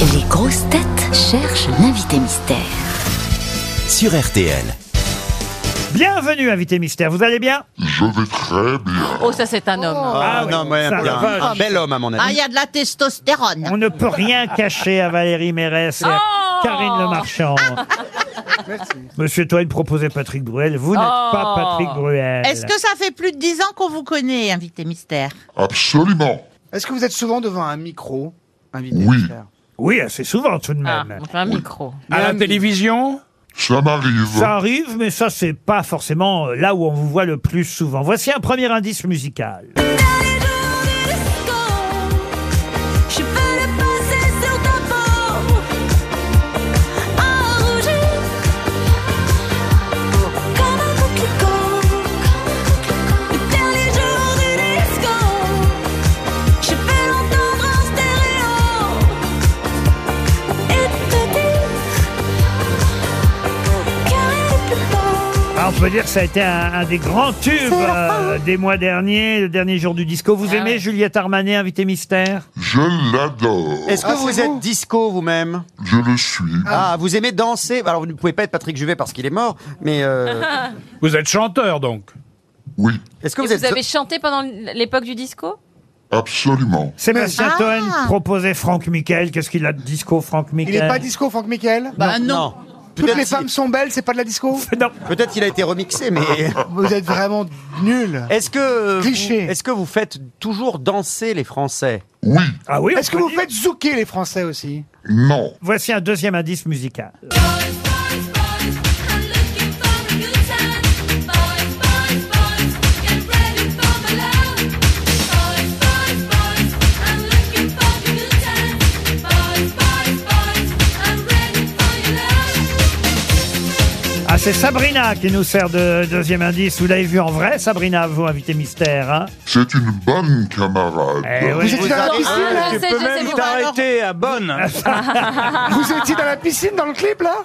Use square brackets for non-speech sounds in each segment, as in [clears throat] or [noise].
Les grosses têtes cherchent l'invité mystère. sur RTL. Bienvenue, invité mystère. Vous allez bien? Je vais très bien. Oh, ça c'est un homme. Ah oui, non, mais ça, un, la vache. un bel homme à mon Ah, avis. il y a de la testostérone. On ne peut rien cacher à Valérie Mérès et à Oh Karine Le Marchand. [laughs] Monsieur Toen proposait Patrick Bruel. Vous n'êtes Oh. pas Patrick Bruel. Est-ce que ça fait plus de 10 ans qu'on vous connaît, invité mystère? Absolument. Est-ce que vous êtes souvent devant un micro, invité Oui. mystère? Oui, assez souvent tout de Ah, même. fait un micro. À la télévision Ça m'arrive. Ça arrive, mais ça, c'est pas forcément là où on vous voit le plus souvent. Voici un premier indice musical. On peut dire que ça a été un, un des grands tubes euh, des mois derniers, le dernier jour du disco. Vous Ah aimez ouais. Juliette Armanet, invité mystère? Je l'adore. Est-ce que Ah, vous êtes vous disco vous-même? Je le suis. Ah, vous aimez danser Alors vous ne pouvez pas être Patrick Juvet parce qu'il est mort, mais euh, [laughs] Vous êtes chanteur donc? Oui, est-ce que Et vous êtes vous avez chanté pendant l'époque du disco? Absolument. Sébastien Ah. Toen proposait Franck Michael. Qu'est-ce qu'il a de disco, Franck Il Michael est pas disco, Franck Michael Bah non. Toutes les femmes sont belles, c'est pas de la disco [laughs] Non. Peut-être qu'il a été remixé, mais Vous êtes vraiment nuls. est-ce que vous, est-ce que vous faites toujours danser les Français Oui, Ah oui, on Est-ce que peut vous dire. faites zouker les Français aussi? Non. Voici un deuxième indice musical. C'est Sabrina qui nous sert de deuxième indice. Vous l'avez vu en vrai, Sabrina, vous, invité mystère. Hein C'est une bonne camarade. Eh oui. Vous étiez dans la piscine là peux je sais même vous. t'arrêter à bonne [laughs] Vous étiez dans la piscine dans le clip là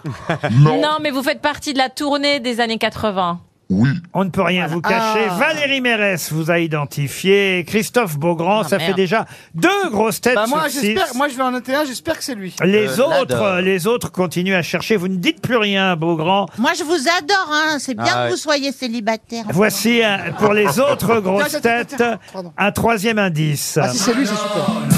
Non. Non, mais vous faites partie de la tournée des années 80. Oui, On ne peut rien vous cacher. Ah. Valérie Mérès vous a identifié. Christophe Beaugrand, ça fait déjà deux grosses têtes Bah moi sur six. j'espère, moi je vais en noter un, j'espère que c'est lui. Les Euh, autres, les autres continuent à chercher. Vous ne dites plus rien, Beaugrand. Moi, je vous adore, hein. C'est bien Ah ouais. que vous soyez célibataire. Voici un- pour les [laughs] autres grosses Tiens, tiens, tiens, têtes tiens, pardon. un troisième indice. Ah si c'est lui, c'est super.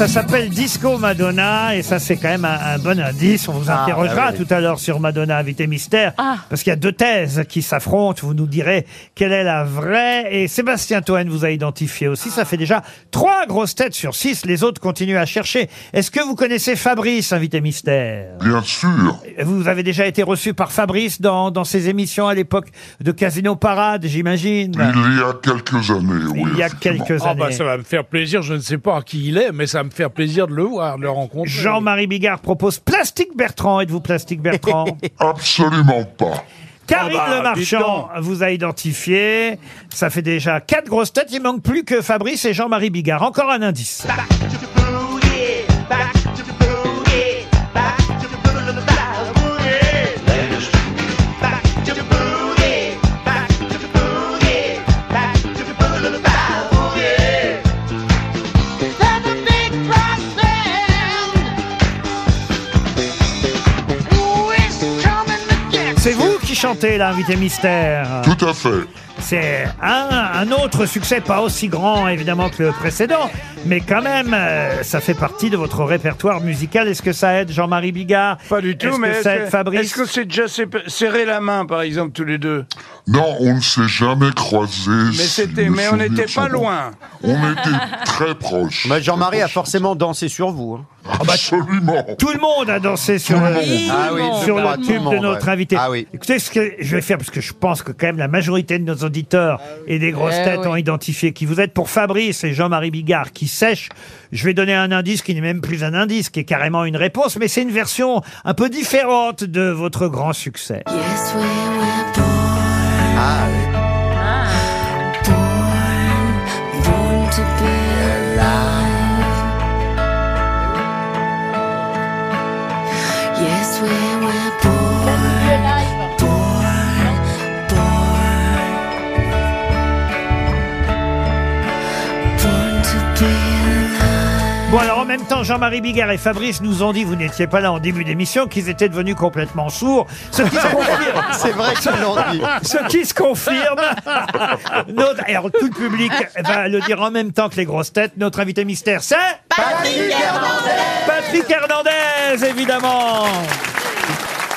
Ça s'appelle Disco Madonna et ça c'est quand même un, un bon indice. On vous Ah, interrogera ah oui. tout à l'heure sur Madonna invité mystère Ah. parce qu'il y a deux thèses qui s'affrontent. Vous nous direz quelle est la vraie. Et Sébastien Toen vous a identifié aussi. Ça fait déjà trois grosses têtes sur six. Les autres continuent à chercher. Est-ce que vous connaissez Fabrice invité mystère? Bien sûr. Vous avez déjà été reçu par Fabrice dans, dans ses émissions à l'époque de Casino Parade, j'imagine? Il y a quelques années, oui. Il y a quelques Ah années. bah ça va me faire plaisir, je ne sais pas qui il est, mais ça va me faire plaisir de le voir, de le rencontrer. Jean-Marie Bigard propose Plastique Bertrand. Êtes-vous Plastique Bertrand [laughs] Absolument pas. Karine Ah bah, Le Marchand vous a identifié. Ça fait déjà quatre grosses têtes. Il manque plus que Fabrice et Jean-Marie Bigard. Encore un indice. L'invité mystère. Tout à fait. C'est un, un autre succès, pas aussi grand évidemment que le précédent, mais quand même, euh, ça fait partie de votre répertoire musical. Est-ce que ça aide Jean-Marie Bigard? Pas du tout, Est-ce mais que est-ce ça aide que- Fabrice? est-ce que c'est déjà sé- serré la main, par exemple, tous les deux? Non, on ne s'est jamais croisés. Mais c'était, mais on n'était pas loin. On était très proches. Bah, Jean-Marie a forcément dansé sur vous. hein. Absolument. Tout le monde a dansé sur le. Ah oui, sur tout le monde, tube de notre ouais. invité. Ah oui. Écoutez ce que je vais faire, parce que je pense que quand même la majorité de nos auditeurs et des grosses Eh têtes oui. ont identifié qui vous êtes pour Fabrice et Jean-Marie Bigard qui sèche. Je vais donner un indice qui n'est même plus un indice, qui est carrément une réponse, mais c'est une version un peu différente de votre grand succès. Yes, we were born, Ah, Jean-Marie Bigard et Fabrice nous ont dit, vous n'étiez pas là en début d'émission, qu'ils étaient devenus complètement sourds. Ce qui se [laughs] confirme. C'est vrai qu'ils l'ont dit. Ce qui se confirme. [laughs] Notre, et alors tout le public va le dire en même temps que les grosses têtes. Notre invité mystère, c'est Patrick Hernandez Patrick Hernandez, évidemment.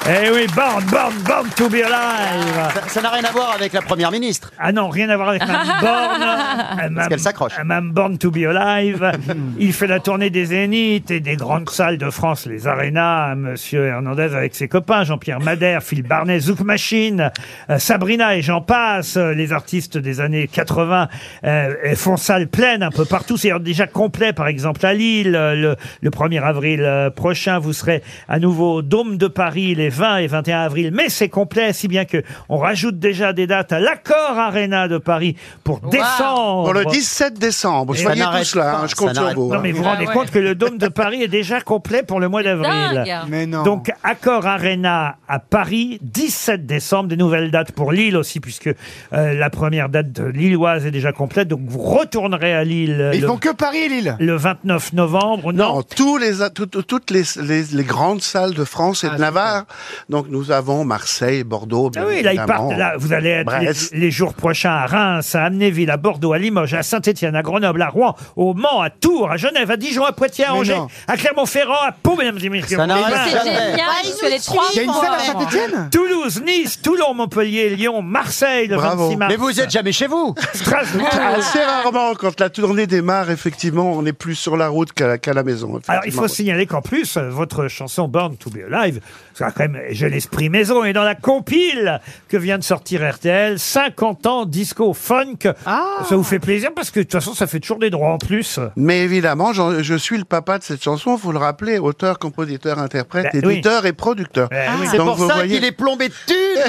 Eh oui, born, born, born to be alive. Ça- Ça n'a rien à voir avec la première ministre. Ah non, rien à voir avec Mme [laughs] Born. Parce qu'elle s'accroche. Mme Born to be alive. [laughs] Il fait la tournée des Zéniths et des grandes salles de France, les arénas. Monsieur Hernandez avec ses copains, Jean-Pierre Madère, [laughs] Phil Barnet, Zouk Machine, euh, Sabrina et j'en passe. euh, Les artistes des années 80 euh, font salle pleine un peu partout. C'est déjà complet, par exemple, à Lille. euh, Le, le 1er avril euh, prochain, vous serez à nouveau au Dôme de Paris les 20 et 21 avril. Mais c'est complet, si bien que on rajoute déjà des dates à l'Accord Arena de Paris pour décembre. Pour le 17 décembre. Soyez ça n'arrête tous là, pas, hein, je compte sur vous. Non, mais vous vous rendez compte que le Dôme de [laughs] Paris est déjà complet pour le mois d'avril. dingue. Mais non. Donc, Accor Arena à Paris, 17 décembre. Des nouvelles dates pour Lille aussi, puisque euh, la première date de lilloise est déjà complète. Donc, vous retournerez à Lille euh, Mais Ils le, font que Paris et Lille. le 29 novembre. Non, Non, tous les, tout- tout- toutes les, les, les grandes salles de France et de Navarre. Donc nous avons Marseille, Bordeaux, bien Ah oui, là, ils évidemment. partent. Là, vous allez être les, Brest. les jours prochains à Reims, à Amnéville, à Bordeaux, à Limoges, à Saint-Etienne, à Grenoble, à Rouen, au Mans, à Tours, à Genève, à Dijon, à Poitiers, à Mais Angers, non. à Clermont-Ferrand, à Pau, mesdames et messieurs. Ça n'arrête Et C'est jamais. génial, parce que les trois Il y a une salle à. Saint-Etienne Toulouse, Nice, Toulon, Montpellier, Lyon, Marseille, le Bravo. 26 mars. Mais vous êtes jamais chez vous. [laughs] Strasbourg. Assez rarement, quand la tournée démarre, effectivement, on est plus sur la route qu'à la, qu'à la maison. Alors, il effectivement. faut signaler qu'en plus, euh, votre chanson Born to be Alive, ça a quand même, j'ai l'esprit maison, et dans la compile que vient de sortir RTL, 50 ans disco funk. Ça vous fait plaisir parce que de toute façon, ça fait toujours des droits en plus. Mais évidemment, j'en- je suis le papa de cette chanson, faut le rappeler, auteur, compositeur, interprète, Ben oui. éditeur et producteur. Eh oui. C'est Donc, pour vous ça voyez- qu'il est plombé de thunes.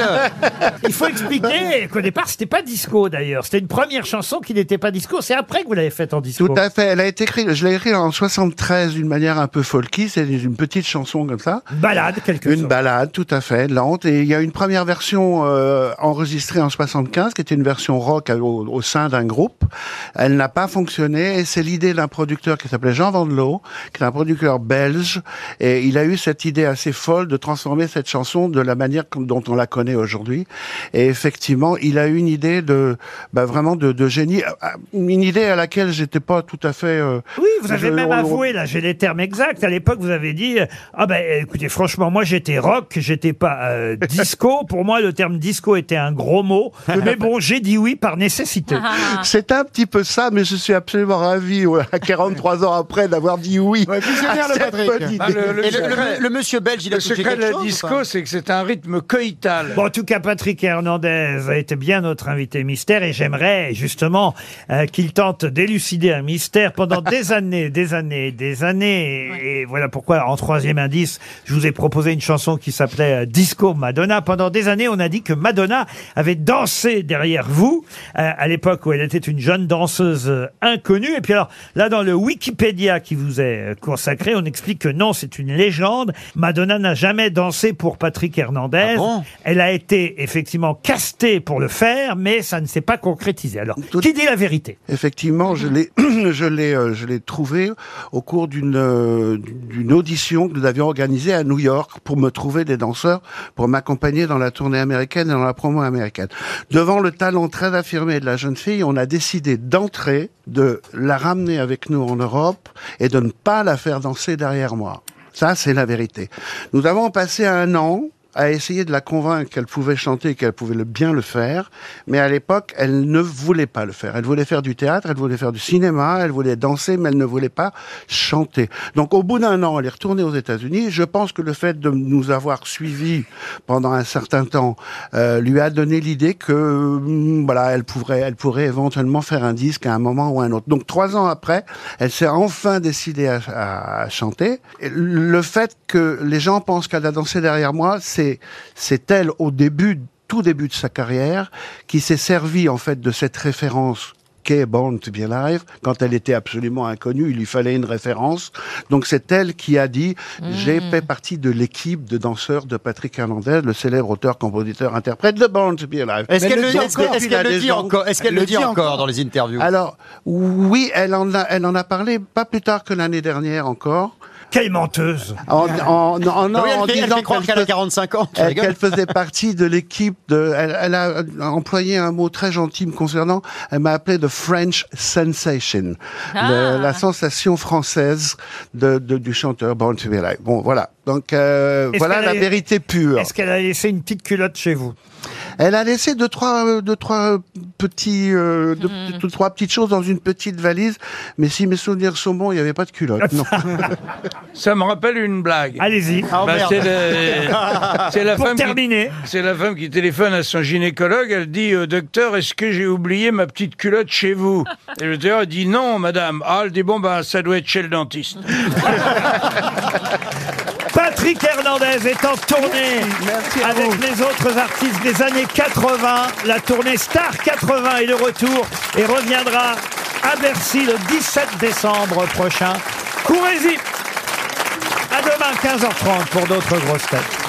[laughs] Il faut expliquer qu'au départ, c'était pas disco d'ailleurs. C'était une première chanson qui n'était pas disco. C'est après que vous l'avez faite en disco. Tout à fait. Elle a été écrite, je l'ai écrite en 73 d'une manière un peu folky. C'est une petite chanson comme ça. Une balade, quelque Une sorte. balade, tout à fait, lente. Et il y a une première version euh, enregistrée en 75, qui était une version rock au, au sein d'un groupe. Elle n'a pas fonctionné. Et c'est l'idée d'un producteur qui s'appelait Jean Vandelot, qui est un producteur belge. Et il a eu cette idée assez folle de transformer cette chanson de la manière dont on la connaît aujourd'hui. Et effectivement, il a eu une idée de, bah, vraiment de, de génie, Euh, une idée à laquelle j'étais pas tout à fait. euh, Oui, vous avez je- même on- avoué, là, j'ai les termes exacts. À l'époque, vous avez dit, euh, ah ben, écoutez, franchement, moi, j'étais rock, j'étais pas euh, [laughs] disco. Pour moi, le terme disco était un gros mot. Mais bon, j'ai dit oui par nécessité. C'est un petit peu ça, mais je suis absolument ravi, ouais, à 43 ans après, d'avoir dit oui. Ouais, visionnaire, à le cette Patrick. bonne idée. Ah, le, le Et le, secret, le- le monsieur belge, il a le touché secret de quelque la chose ou disco, c'est que c'est un rythme coïtal. Bon, en tout cas, Patrick Hernandez a été bien notre invité mystère et j'aimerais justement euh, qu'il tente d'élucider un mystère pendant [laughs] des années, des années, des années. Et, et voilà pourquoi, en troisième indice, je vous ai proposé une chanson qui s'appelait euh, Disco Madonna. Pendant des années, on a dit que Madonna avait dansé derrière vous, euh, à l'époque où elle était une jeune danseuse euh, inconnue. Et puis alors, là, dans le Wikipédia qui vous est euh, consacré, on explique que non, c'est une légende. Madonna n'a jamais dansé pour Patrick Hernandez. Ah bon? Elle a été effectivement castée pour le faire, mais ça ne s'est pas concrétisé. Alors, Tout- qui dit la vérité? Effectivement, je l'ai, [clears throat] je l'ai, euh, je l'ai trouvé au cours d'une euh, d'une audition que nous avions organisée à New York pour me trouver des danseurs pour m'accompagner dans la tournée américaine et dans la promo américaine. Devant le talent très affirmé de la jeune fille, on a décidé d'entrer, de la ramener avec nous en Europe et de ne pas la faire danser derrière moi. Ça, c'est la vérité. Nous avons passé un an à essayer de la convaincre qu'elle pouvait chanter qu'elle pouvait bien le faire, mais à l'époque, elle ne voulait pas le faire. Elle voulait faire du théâtre, elle voulait faire du cinéma, elle voulait danser, mais elle ne voulait pas chanter. Donc, au bout d'un an, elle est retournée aux États-Unis. Je pense que le fait de nous avoir suivis pendant un certain temps euh, lui a donné l'idée que, hum, voilà, elle pourrait, elle pourrait éventuellement faire un disque à un moment ou à un autre. Donc, trois ans après, elle s'est enfin décidée à, chanter. Le fait que les gens pensent qu'elle a dansé derrière moi, c'est, c'est elle au début, tout début de sa carrière, qui s'est servie en fait de cette référence qu'est Born to Be Alive. Quand elle était absolument inconnue, il lui fallait une référence. Donc c'est elle qui a dit j'ai fait partie de l'équipe de danseurs de Patrick Hernandez, le célèbre auteur, compositeur, interprète de Born to Be Alive. Est-ce qu'elle elle le, dit encore est-ce qu'elle le dit encore Est-ce qu'elle Elle le dit encore. dans les interviews? Alors, oui, elle en a, elle en a parlé pas plus tard que l'année dernière encore. Quelle menteuse En, en, en, en, Ah oui, elle en fait- elle disant fait croire qu'elle a fais- 45 ans. Tu elle- rigoles qu'elle faisait partie de l'équipe de. Elle, elle a employé un mot très gentil me concernant. Elle m'a appelé de French sensation, Ah. Le- la sensation française de, de- du chanteur Born to Be Alive. Bon, voilà. Donc euh, Est-ce voilà qu'elle la a- vérité pure. Est-ce qu'elle a laissé une petite culotte chez vous? Elle a laissé deux trois euh, deux trois petits euh, deux, Hmm. deux, trois petites choses dans une petite valise, mais si mes souvenirs sont bons, il n'y avait pas de culotte. Non. [laughs] Ça me rappelle une blague. Allez-y. Ah, Bah, merde. c'est le- c'est la [laughs] Pour femme qui- terminer. C'est la femme qui téléphone à son gynécologue. Elle dit euh, Docteur, est-ce que j'ai oublié ma petite culotte chez vous? Et le docteur dit Non, madame. Ah, elle dit Bon, bah, ça doit être chez le dentiste. [laughs] Patrick Hernandez est en tournée avec les autres artistes des années 80. La tournée Star 80 est de retour et reviendra à Bercy le 17 décembre prochain. Courez-y À demain 15h30 pour d'autres grosses têtes.